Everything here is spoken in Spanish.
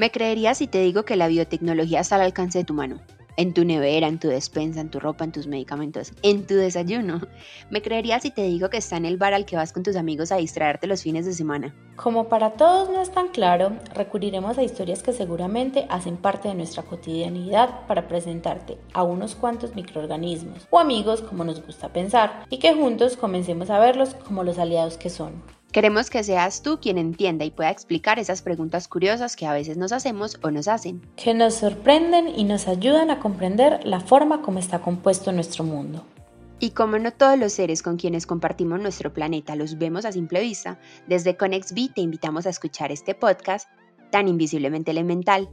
¿Me creerías si te digo que la biotecnología está al alcance de tu mano? En tu nevera, en tu despensa, en tu ropa, en tus medicamentos, en tu desayuno. ¿Me creerías si te digo que está en el bar al que vas con tus amigos a distraerte los fines de semana? Como para todos no es tan claro, recurriremos a historias que seguramente hacen parte de nuestra cotidianidad para presentarte a unos cuantos microorganismos o amigos como nos gusta pensar y que juntos comencemos a verlos como los aliados que son. Queremos que seas tú quien entienda y pueda explicar esas preguntas curiosas que a veces nos hacemos o nos hacen. Que nos sorprenden y nos ayudan a comprender la forma como está compuesto nuestro mundo. Y como no todos los seres con quienes compartimos nuestro planeta los vemos a simple vista, desde ConnexB te invitamos a escuchar este podcast tan invisiblemente elemental